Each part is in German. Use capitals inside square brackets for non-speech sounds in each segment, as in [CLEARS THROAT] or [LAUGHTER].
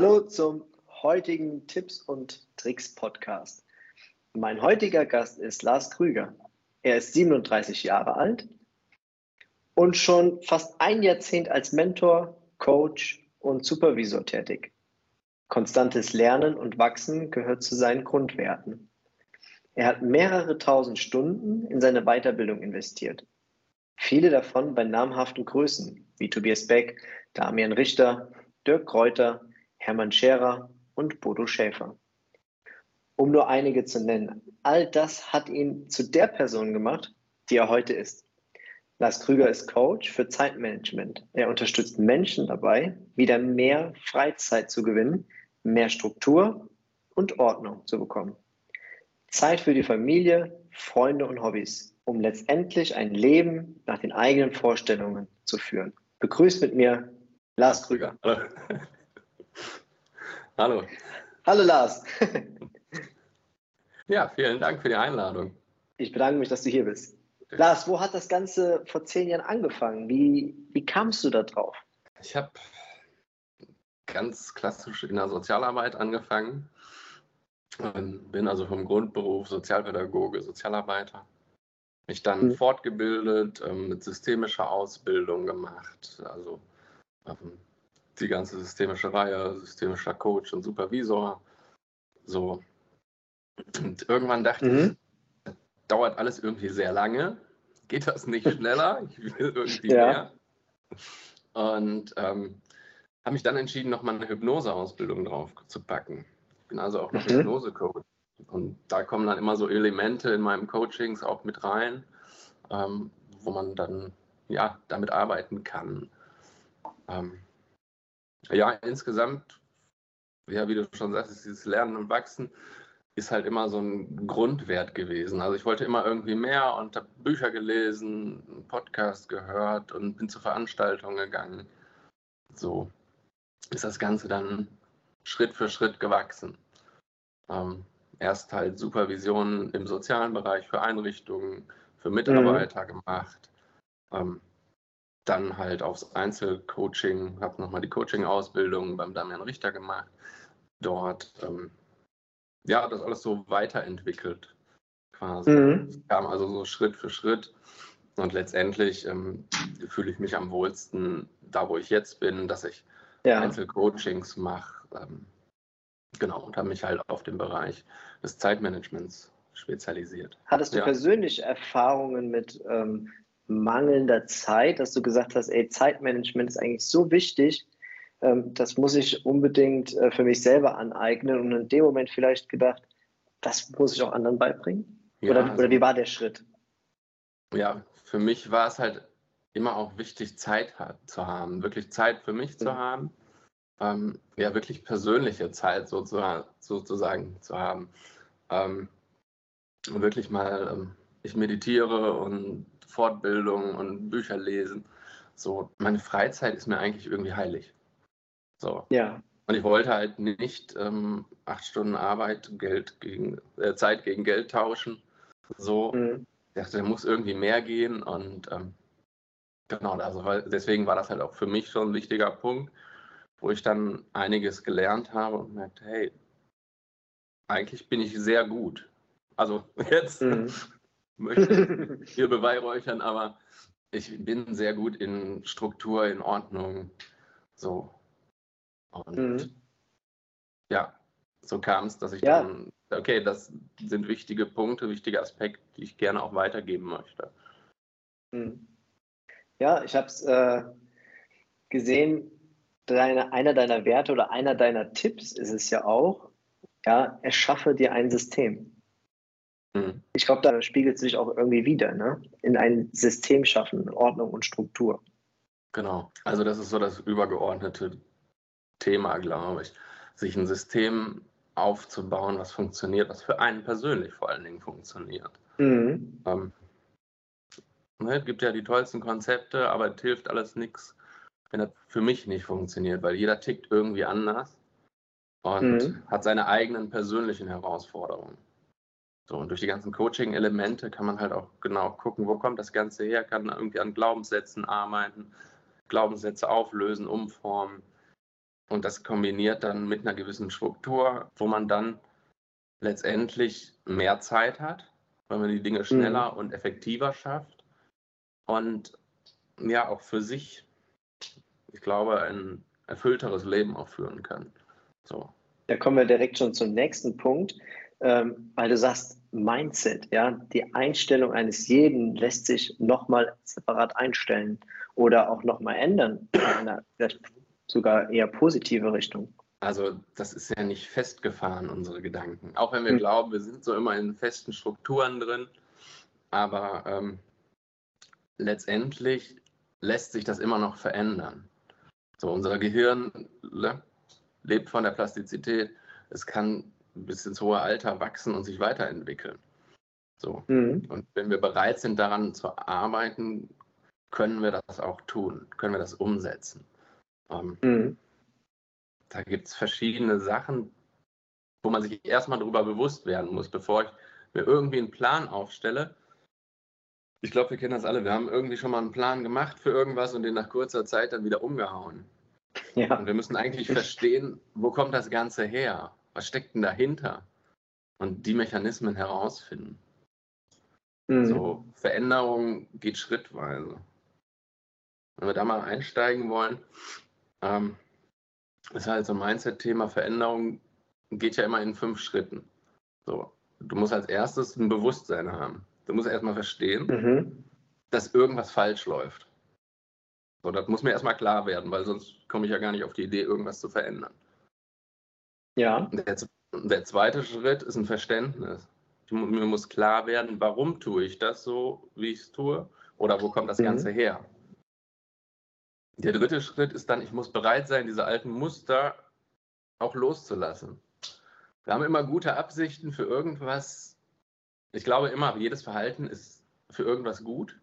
Hallo zum heutigen Tipps und Tricks Podcast. Mein heutiger Gast ist Lars Krüger. Er ist 37 Jahre alt und schon fast ein Jahrzehnt als Mentor, Coach und Supervisor tätig. Konstantes Lernen und Wachsen gehört zu seinen Grundwerten. Er hat mehrere tausend Stunden in seine Weiterbildung investiert. Viele davon bei namhaften Größen wie Tobias Beck, Damian Richter, Dirk Kräuter, Hermann Scherer und Bodo Schäfer. Um nur einige zu nennen. All das hat ihn zu der Person gemacht, die er heute ist. Lars Krüger ist Coach für Zeitmanagement. Er unterstützt Menschen dabei, wieder mehr Freizeit zu gewinnen, mehr Struktur und Ordnung zu bekommen. Zeit für die Familie, Freunde und Hobbys, um letztendlich ein Leben nach den eigenen Vorstellungen zu führen. Begrüßt mit mir Lars Krüger. Hallo. Hallo. Hallo Lars. [LAUGHS] ja, vielen Dank für die Einladung. Ich bedanke mich, dass du hier bist. Lars, wo hat das Ganze vor zehn Jahren angefangen? Wie, wie kamst du da drauf? Ich habe ganz klassisch in der Sozialarbeit angefangen. Bin also vom Grundberuf Sozialpädagoge, Sozialarbeiter. Mich dann mhm. fortgebildet, ähm, mit systemischer Ausbildung gemacht. Also ähm, die ganze systemische Reihe, systemischer Coach und Supervisor. So. Und irgendwann dachte mhm. ich, dauert alles irgendwie sehr lange. Geht das nicht [LAUGHS] schneller? Ich will irgendwie ja. mehr. Und ähm, habe mich dann entschieden, nochmal eine Hypnoseausbildung drauf zu packen. Ich bin also auch noch mhm. Hypnose-Coach. Und da kommen dann immer so Elemente in meinem Coachings auch mit rein, ähm, wo man dann ja damit arbeiten kann. Ähm, ja, insgesamt, ja, wie du schon sagst, ist dieses Lernen und Wachsen ist halt immer so ein Grundwert gewesen. Also ich wollte immer irgendwie mehr und habe Bücher gelesen, einen Podcast gehört und bin zu Veranstaltungen gegangen. So ist das Ganze dann Schritt für Schritt gewachsen. Ähm, erst halt Supervision im sozialen Bereich für Einrichtungen, für Mitarbeiter mhm. gemacht. Ähm, dann halt aufs Einzelcoaching, habe nochmal die Coaching-Ausbildung beim Damian Richter gemacht. Dort ähm, ja, das alles so weiterentwickelt quasi. Mhm. kam also so Schritt für Schritt. Und letztendlich ähm, fühle ich mich am wohlsten da, wo ich jetzt bin, dass ich ja. Einzelcoachings mache. Ähm, genau, und habe mich halt auf den Bereich des Zeitmanagements spezialisiert. Hattest du ja. persönlich Erfahrungen mit ähm, mangelnder Zeit, dass du gesagt hast, ey, Zeitmanagement ist eigentlich so wichtig, ähm, das muss ich unbedingt äh, für mich selber aneignen und in dem Moment vielleicht gedacht, das muss ich auch anderen beibringen? Ja, oder, also, oder wie war der Schritt? Ja, für mich war es halt immer auch wichtig, Zeit hat, zu haben, wirklich Zeit für mich mhm. zu haben. Ähm, ja, wirklich persönliche Zeit sozusagen, sozusagen zu haben. Ähm, und wirklich mal, ähm, ich meditiere und Fortbildung und Bücher lesen. So, meine Freizeit ist mir eigentlich irgendwie heilig. So. Ja. Und ich wollte halt nicht ähm, acht Stunden Arbeit, Geld gegen, äh, Zeit gegen Geld tauschen. So. Mhm. Ich dachte, da muss irgendwie mehr gehen. Und ähm, genau, also weil, deswegen war das halt auch für mich schon ein wichtiger Punkt, wo ich dann einiges gelernt habe und merkte, hey, eigentlich bin ich sehr gut. Also [LAUGHS] jetzt mhm. Möchte ich [LAUGHS] hier beweihräuchern, aber ich bin sehr gut in Struktur, in Ordnung. So. Und mhm. ja, so kam es, dass ich ja. dann, okay, das sind wichtige Punkte, wichtige Aspekte, die ich gerne auch weitergeben möchte. Mhm. Ja, ich habe es äh, gesehen, deine, einer deiner Werte oder einer deiner Tipps ist es ja auch, ja, erschaffe dir ein System. Mhm. Ich glaube, da spiegelt sich auch irgendwie wieder, ne? In ein System schaffen, Ordnung und Struktur. Genau. Also das ist so das übergeordnete Thema, glaube ich. Sich ein System aufzubauen, was funktioniert, was für einen persönlich vor allen Dingen funktioniert. Mhm. Ähm, ne, es gibt ja die tollsten Konzepte, aber es hilft alles nichts, wenn das für mich nicht funktioniert, weil jeder tickt irgendwie anders und mhm. hat seine eigenen persönlichen Herausforderungen. So, und durch die ganzen Coaching-Elemente kann man halt auch genau gucken, wo kommt das Ganze her, kann irgendwie an Glaubenssätzen arbeiten, Glaubenssätze auflösen, umformen und das kombiniert dann mit einer gewissen Struktur, wo man dann letztendlich mehr Zeit hat, weil man die Dinge schneller mhm. und effektiver schafft und ja auch für sich, ich glaube, ein erfüllteres Leben auch führen kann. So. Da kommen wir direkt schon zum nächsten Punkt, ähm, weil du sagst Mindset, ja, die Einstellung eines jeden lässt sich nochmal separat einstellen oder auch nochmal ändern, [CLEARS THROAT] in einer sogar eher positive Richtung. Also das ist ja nicht festgefahren, unsere Gedanken. Auch wenn wir hm. glauben, wir sind so immer in festen Strukturen drin, aber ähm, letztendlich lässt sich das immer noch verändern. So, unser Gehirn ne, lebt von der Plastizität. Es kann bis ins hohe Alter wachsen und sich weiterentwickeln. So. Mhm. Und wenn wir bereit sind, daran zu arbeiten, können wir das auch tun, können wir das umsetzen. Ähm, mhm. Da gibt es verschiedene Sachen, wo man sich erstmal darüber bewusst werden muss, bevor ich mir irgendwie einen Plan aufstelle. Ich glaube, wir kennen das alle. Wir haben irgendwie schon mal einen Plan gemacht für irgendwas und den nach kurzer Zeit dann wieder umgehauen. Ja. Und wir müssen eigentlich verstehen, wo kommt das Ganze her? Was steckt denn dahinter? Und die Mechanismen herausfinden. Mhm. So, Veränderung geht schrittweise. Wenn wir da mal einsteigen wollen, ähm, ist halt so ein Mindset-Thema. Veränderung geht ja immer in fünf Schritten. So, du musst als erstes ein Bewusstsein haben. Du musst erstmal verstehen, mhm. dass irgendwas falsch läuft. So, das muss mir erstmal klar werden, weil sonst komme ich ja gar nicht auf die Idee, irgendwas zu verändern. Ja. Der, der zweite Schritt ist ein Verständnis. Mir muss klar werden, warum tue ich das so, wie ich es tue, oder wo kommt das mhm. Ganze her. Der dritte Schritt ist dann, ich muss bereit sein, diese alten Muster auch loszulassen. Wir haben immer gute Absichten für irgendwas. Ich glaube immer, jedes Verhalten ist für irgendwas gut.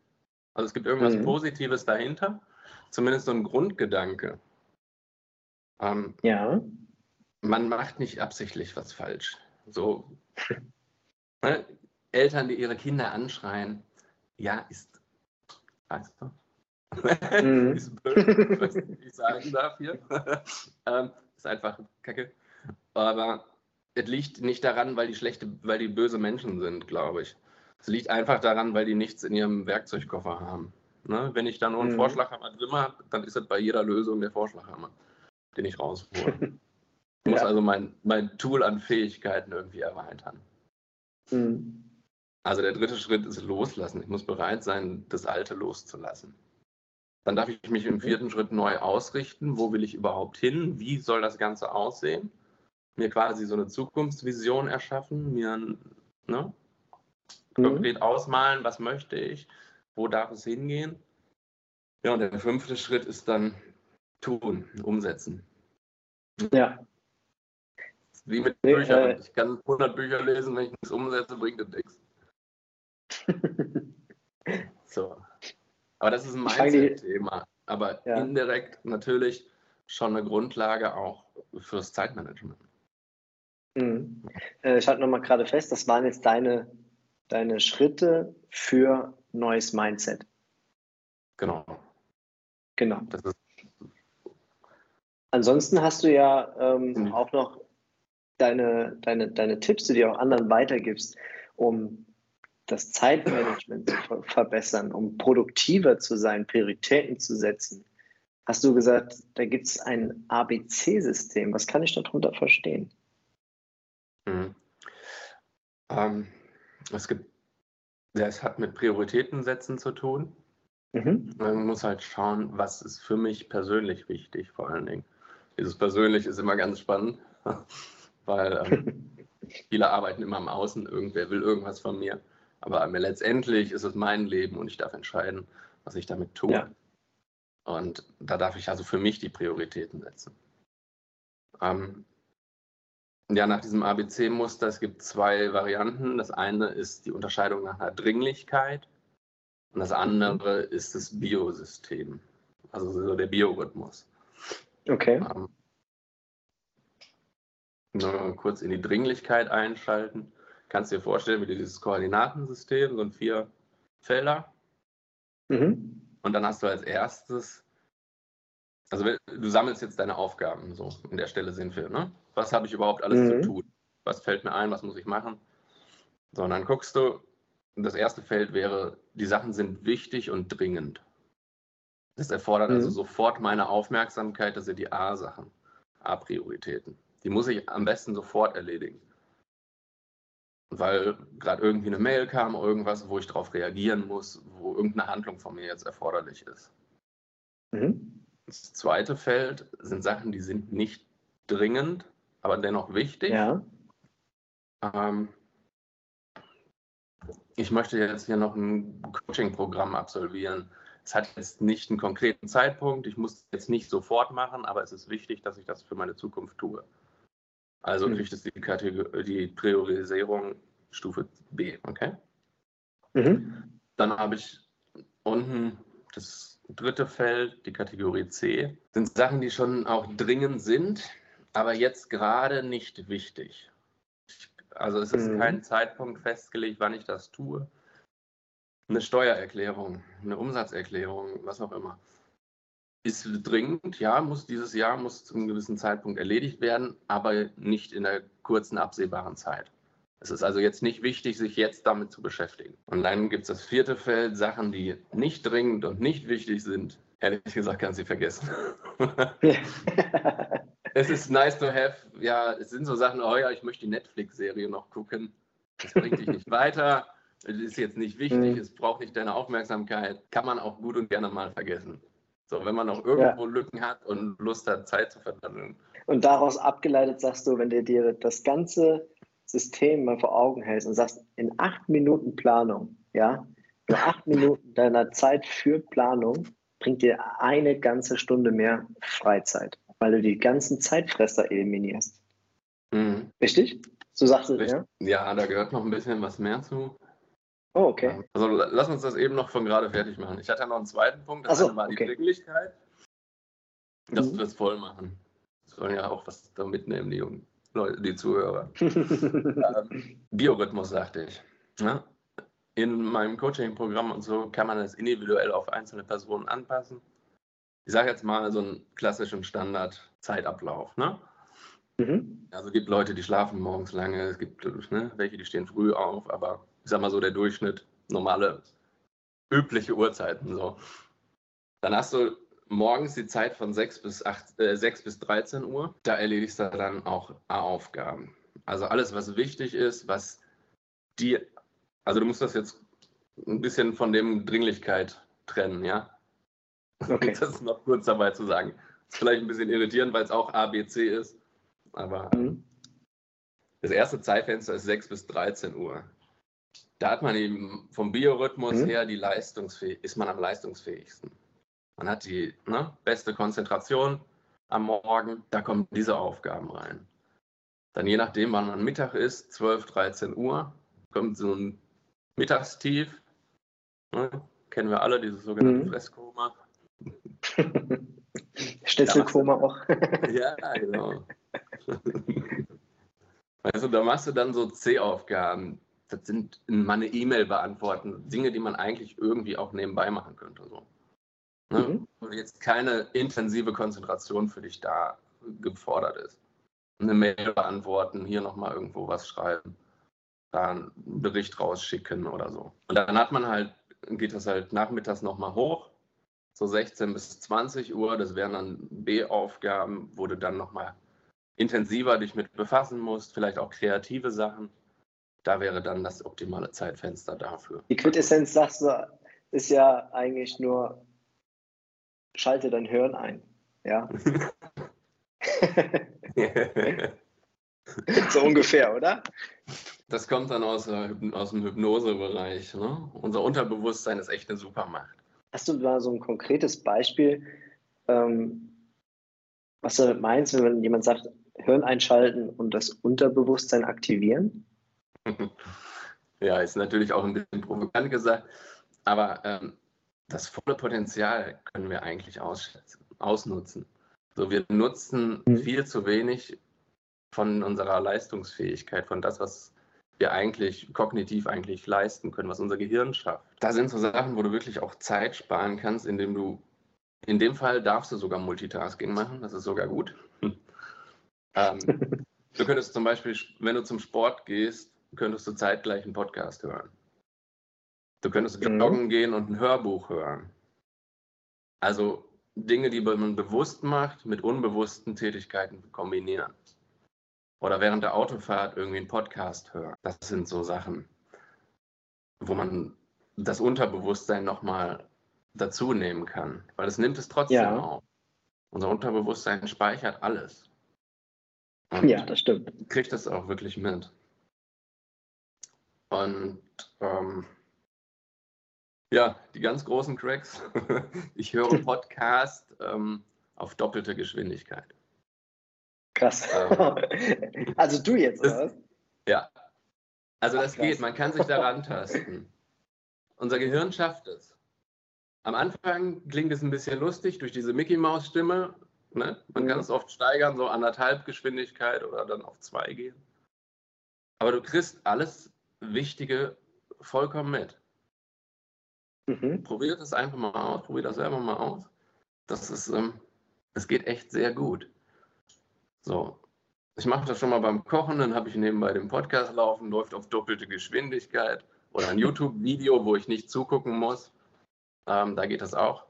Also es gibt irgendwas mhm. Positives dahinter, zumindest so ein Grundgedanke. Ähm, ja. Man macht nicht absichtlich was falsch. So [LAUGHS] ne? Eltern, die ihre Kinder anschreien, ja, ist, weißt du, mhm. [LAUGHS] ist blöd, was ich sagen darf hier. [LAUGHS] ähm, ist einfach Kacke. Aber es liegt nicht daran, weil die schlechte, weil die böse Menschen sind, glaube ich. Es liegt einfach daran, weil die nichts in ihrem Werkzeugkoffer haben. Ne? Wenn ich da nur einen mhm. Vorschlaghammer drin habe, dann ist das bei jeder Lösung der Vorschlaghammer, den ich raushole. Ich muss ja. also mein, mein Tool an Fähigkeiten irgendwie erweitern. Mhm. Also der dritte Schritt ist loslassen. Ich muss bereit sein, das Alte loszulassen. Dann darf ich mich im vierten Schritt neu ausrichten. Wo will ich überhaupt hin? Wie soll das Ganze aussehen? Mir quasi so eine Zukunftsvision erschaffen, mir ne, mhm. konkret ausmalen, was möchte ich, wo darf es hingehen. Ja, und der fünfte Schritt ist dann tun, umsetzen. Ja. Wie mit nee, Büchern. Äh, ich kann 100 Bücher lesen, wenn ich nichts umsetze, bringt das nichts. [LAUGHS] so. Aber das ist ein Mindset-Thema. Aber ja. indirekt natürlich schon eine Grundlage auch fürs Zeitmanagement. Mhm. Äh, ich halte nochmal gerade fest, das waren jetzt deine, deine Schritte für neues Mindset. Genau. Genau. Ansonsten hast du ja ähm, mhm. auch noch deine, deine, deine Tipps, die du auch anderen weitergibst, um das Zeitmanagement zu verbessern, um produktiver zu sein, Prioritäten zu setzen. Hast du gesagt, da gibt es ein ABC-System. Was kann ich darunter verstehen? Mhm. Ähm, es gibt, ja, es hat mit Prioritäten setzen zu tun. Mhm. Man muss halt schauen, was ist für mich persönlich wichtig, vor allen Dingen. Dieses persönlich ist immer ganz spannend weil ähm, [LAUGHS] viele arbeiten immer am Außen, irgendwer will irgendwas von mir. Aber mir letztendlich ist es mein Leben und ich darf entscheiden, was ich damit tue. Ja. Und da darf ich also für mich die Prioritäten setzen. Ähm, ja, nach diesem ABC-Muster, es gibt zwei Varianten. Das eine ist die Unterscheidung nach einer Dringlichkeit und das andere ist das Biosystem, also so der Biorhythmus. Okay. Ähm, nur kurz in die Dringlichkeit einschalten. Kannst dir vorstellen, wie dieses Koordinatensystem, so ein vier Felder. Mhm. Und dann hast du als erstes also du sammelst jetzt deine Aufgaben, so in der Stelle sind wir, ne? Was habe ich überhaupt alles mhm. zu tun? Was fällt mir ein? Was muss ich machen? So, und dann guckst du, das erste Feld wäre, die Sachen sind wichtig und dringend. Das erfordert also mhm. also sofort meine Aufmerksamkeit, das sind die A-Sachen, A-Prioritäten. Die muss ich am besten sofort erledigen. Weil gerade irgendwie eine Mail kam, irgendwas, wo ich darauf reagieren muss, wo irgendeine Handlung von mir jetzt erforderlich ist. Mhm. Das zweite Feld sind Sachen, die sind nicht dringend, aber dennoch wichtig. Ja. Ähm, ich möchte jetzt hier noch ein Coaching-Programm absolvieren. Es hat jetzt nicht einen konkreten Zeitpunkt, ich muss es jetzt nicht sofort machen, aber es ist wichtig, dass ich das für meine Zukunft tue. Also mhm. kriegt es die, Kategor die Priorisierung Stufe B, okay? Mhm. Dann habe ich unten das dritte Feld, die Kategorie C, sind Sachen, die schon auch dringend sind, aber jetzt gerade nicht wichtig. Also es ist mhm. kein Zeitpunkt festgelegt, wann ich das tue. Eine Steuererklärung, eine Umsatzerklärung, was auch immer ist dringend, ja, muss dieses Jahr muss zu einem gewissen Zeitpunkt erledigt werden, aber nicht in der kurzen absehbaren Zeit. Es ist also jetzt nicht wichtig, sich jetzt damit zu beschäftigen. Und dann gibt es das vierte Feld, Sachen, die nicht dringend und nicht wichtig sind. Ehrlich gesagt, kannst du vergessen. [LAUGHS] es ist nice to have. Ja, es sind so Sachen, oh ja, ich möchte die Netflix-Serie noch gucken. Das bringt dich nicht weiter. Es ist jetzt nicht wichtig, mhm. es braucht nicht deine Aufmerksamkeit. Kann man auch gut und gerne mal vergessen. So, wenn man noch irgendwo ja. Lücken hat und Lust hat, Zeit zu verwandeln. Und daraus abgeleitet sagst du, wenn du dir das ganze System mal vor Augen hältst und sagst, in acht Minuten Planung, ja, nur acht [LAUGHS] Minuten deiner Zeit für Planung bringt dir eine ganze Stunde mehr Freizeit, weil du die ganzen Zeitfresser eliminierst. Mhm. Richtig? So sagst du, ja? Ja, da gehört noch ein bisschen was mehr zu. Oh, okay. Also lass uns das eben noch von gerade fertig machen. Ich hatte ja noch einen zweiten Punkt, das so, war die okay. Dringlichkeit. Dass mhm. wir das voll machen. Das sollen ja auch was da mitnehmen, die Jungen, Leute, die Zuhörer. [LAUGHS] ähm, Biorhythmus, sagte ich. Ja? In meinem Coaching-Programm und so kann man das individuell auf einzelne Personen anpassen. Ich sage jetzt mal so einen klassischen Standard-Zeitablauf. Ne? Mhm. Also es gibt Leute, die schlafen morgens lange, es gibt ne, welche, die stehen früh auf, aber ich sag mal so der Durchschnitt, normale, übliche Uhrzeiten. So. Dann hast du morgens die Zeit von 6 bis, 8, äh, 6 bis 13 Uhr. Da erledigst du dann auch Aufgaben. Also alles, was wichtig ist, was die, also du musst das jetzt ein bisschen von dem Dringlichkeit trennen, ja. Okay. [LAUGHS] Das ist noch kurz dabei zu sagen. Das ist vielleicht ein bisschen irritierend, weil es auch A, B, C ist. Aber mhm. das erste Zeitfenster ist 6 bis 13 Uhr. Da hat man eben vom Biorhythmus mhm. her die Leistungsfähig ist man am leistungsfähigsten. Man hat die ne, beste Konzentration am Morgen, da kommen diese Aufgaben rein. Dann je nachdem, wann man Mittag ist, 12, 13 Uhr, kommt so ein Mittagstief. Ne? Kennen wir alle, dieses sogenannte mhm. Fresskoma. [LAUGHS] Schnitzelkoma auch. ja, genau. [LAUGHS] Also da machst du dann so C-Aufgaben, das sind meine E-Mail beantworten, Dinge, die man eigentlich irgendwie auch nebenbei machen könnte. So. Ne? Mhm. Und jetzt keine intensive Konzentration für dich da gefordert ist. Eine Mail beantworten, hier nochmal irgendwo was schreiben, da einen Bericht rausschicken oder so. Und dann hat man halt, geht das halt nachmittags nochmal hoch, so 16 bis 20 Uhr, das wären dann B-Aufgaben, wo du dann nochmal intensiver dich mit befassen musst, vielleicht auch kreative Sachen da wäre dann das optimale Zeitfenster dafür. Die Quintessenz, sagst du, ist ja eigentlich nur, schalte dein Hirn ein. Ja. [LAUGHS] so ungefähr, oder? Das kommt dann aus, aus dem Hypnosebereich. Ne? Unser Unterbewusstsein ist echt eine Supermacht. Hast du da so ein konkretes Beispiel, ähm, was du damit meinst, wenn jemand sagt, Hirn einschalten und das Unterbewusstsein aktivieren? [LAUGHS] Ja, ist natürlich auch ein bisschen provokant gesagt, aber ähm, das volle Potenzial können wir eigentlich ausnutzen. So, wir nutzen mhm. viel zu wenig von unserer Leistungsfähigkeit, von das, was wir eigentlich kognitiv eigentlich leisten können, was unser Gehirn schafft. Da sind so Sachen, wo du wirklich auch Zeit sparen kannst, indem du In dem Fall darfst du sogar Multitasking machen, das ist sogar gut. [LAUGHS] ähm, du könntest zum Beispiel, wenn du zum Sport gehst, könntest du zeitgleich einen Podcast hören. Du könntest mhm. joggen gehen und ein Hörbuch hören. Also Dinge, die man bewusst macht, mit unbewussten Tätigkeiten kombinieren. Oder während der Autofahrt irgendwie einen Podcast hören. Das sind so Sachen, wo man das Unterbewusstsein nochmal dazu nehmen kann. Weil es nimmt es trotzdem ja. auf. Unser Unterbewusstsein speichert alles. Und ja, das stimmt. Kriegt das auch wirklich mit. Und ähm, ja, die ganz großen Cracks. [LAUGHS] ich höre Podcast ähm, auf doppelte Geschwindigkeit. Krass. Ähm, [LAUGHS] also du jetzt, das, oder? Ja. Also Ach, das krass. geht, man kann sich daran tasten. Unser Gehirn schafft es. Am Anfang klingt es ein bisschen lustig durch diese Mickey-Maus-Stimme. Ne? Man mhm. kann es oft steigern, so anderthalb Geschwindigkeit oder dann auf zwei gehen. Aber du kriegst alles Wichtige vollkommen mit. Mhm. Probiert es einfach mal aus, probiert das selber mal aus. Das ist, ähm, geht echt sehr gut. So, ich mache das schon mal beim Kochen, dann habe ich nebenbei den Podcast laufen, läuft auf doppelte Geschwindigkeit oder ein YouTube-Video, wo ich nicht zugucken muss. Ähm, da geht das auch.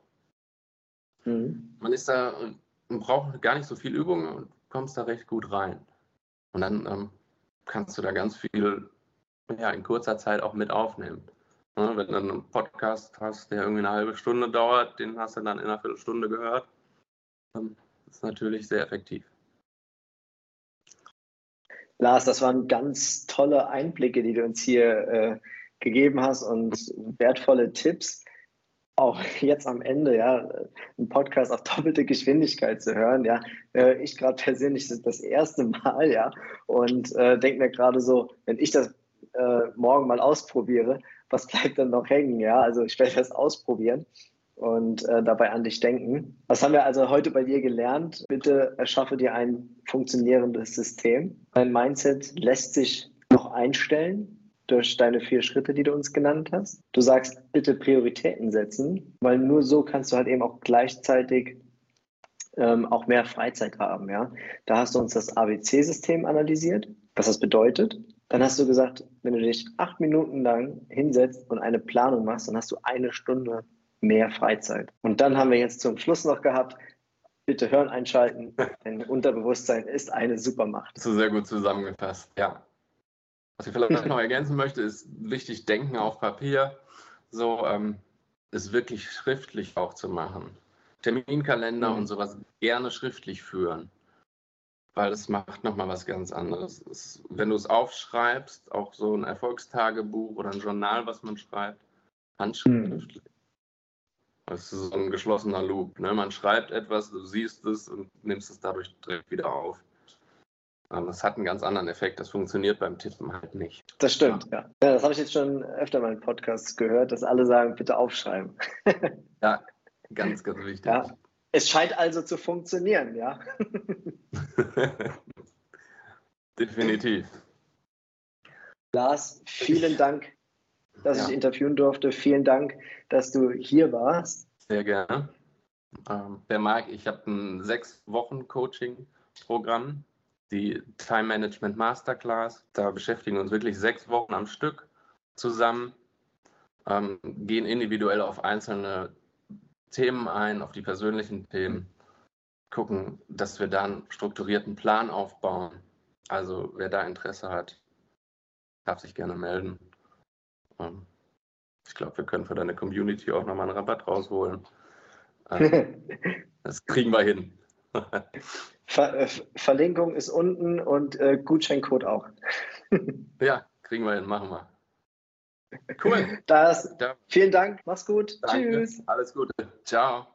Mhm. Man ist da, man braucht gar nicht so viel Übung und kommst da recht gut rein. Und dann ähm, kannst du da ganz viel ja, in kurzer Zeit auch mit aufnehmen. Ja, wenn du einen Podcast hast, der irgendwie eine halbe Stunde dauert, den hast du dann in einer Viertelstunde gehört, dann ist natürlich sehr effektiv. Lars, das waren ganz tolle Einblicke, die du uns hier äh, gegeben hast und wertvolle Tipps. Auch jetzt am Ende, ja, einen Podcast auf doppelte Geschwindigkeit zu hören, ja. Äh, ich gerade persönlich das, das erste Mal, ja, und äh, denke mir gerade so, wenn ich das äh, morgen mal ausprobiere, was bleibt dann noch hängen? Ja, also ich werde das ausprobieren und äh, dabei an dich denken. Was haben wir also heute bei dir gelernt? Bitte erschaffe dir ein funktionierendes System. Dein Mindset lässt sich noch einstellen durch deine vier Schritte, die du uns genannt hast. Du sagst, bitte Prioritäten setzen, weil nur so kannst du halt eben auch gleichzeitig ähm, auch mehr Freizeit haben. Ja? Da hast du uns das ABC-System analysiert, was das bedeutet. Dann hast du gesagt, wenn du dich acht Minuten lang hinsetzt und eine Planung machst, dann hast du eine Stunde mehr Freizeit. Und dann haben wir jetzt zum Schluss noch gehabt, bitte hören einschalten, [LAUGHS] denn Unterbewusstsein ist eine Supermacht. Das ist sehr gut zusammengefasst, ja. Was ich vielleicht noch ergänzen möchte, ist wichtig, Denken auf Papier, so ähm, ist wirklich schriftlich auch zu machen. Terminkalender mhm. und sowas gerne schriftlich führen weil es macht nochmal was ganz anderes. Es, wenn du es aufschreibst, auch so ein Erfolgstagebuch oder ein Journal, was man schreibt, handschriftlich. Hm. Das ist so ein geschlossener Loop. Ne? Man schreibt etwas, du siehst es und nimmst es dadurch direkt wieder auf. Ähm, das hat einen ganz anderen Effekt. Das funktioniert beim Tippen halt nicht. Das stimmt, ja. ja das habe ich jetzt schon öfter mal in Podcasts gehört, dass alle sagen, bitte aufschreiben. ja, ganz, ganz wichtig. Ja. Es scheint also zu funktionieren, ja. [LAUGHS] Definitiv. Lars, vielen Dank, dass ja. ich interviewen durfte. Vielen Dank, dass du hier warst. Sehr gerne. Ähm, wer mag, ich habe ein sechs Wochen Coaching-Programm, die Time Management Masterclass. Da beschäftigen wir uns wirklich sechs Wochen am Stück zusammen, ähm, gehen individuell auf einzelne Themen ein, auf die persönlichen Themen, gucken, dass wir dann strukturierten Plan aufbauen. Also wer da Interesse hat, darf sich gerne melden. Ähm, ich glaube, wir können für deine Community auch nochmal einen Rabatt rausholen. Ähm, [LAUGHS] das kriegen wir hin. [LAUGHS] Ver äh, Verlinkung ist unten und äh, Gutscheincode auch. [LAUGHS] ja, kriegen wir hin, machen wir. Cool. Das, vielen Dank. Mach's gut. Danke. Tschüss. Alles Gute. Ciao.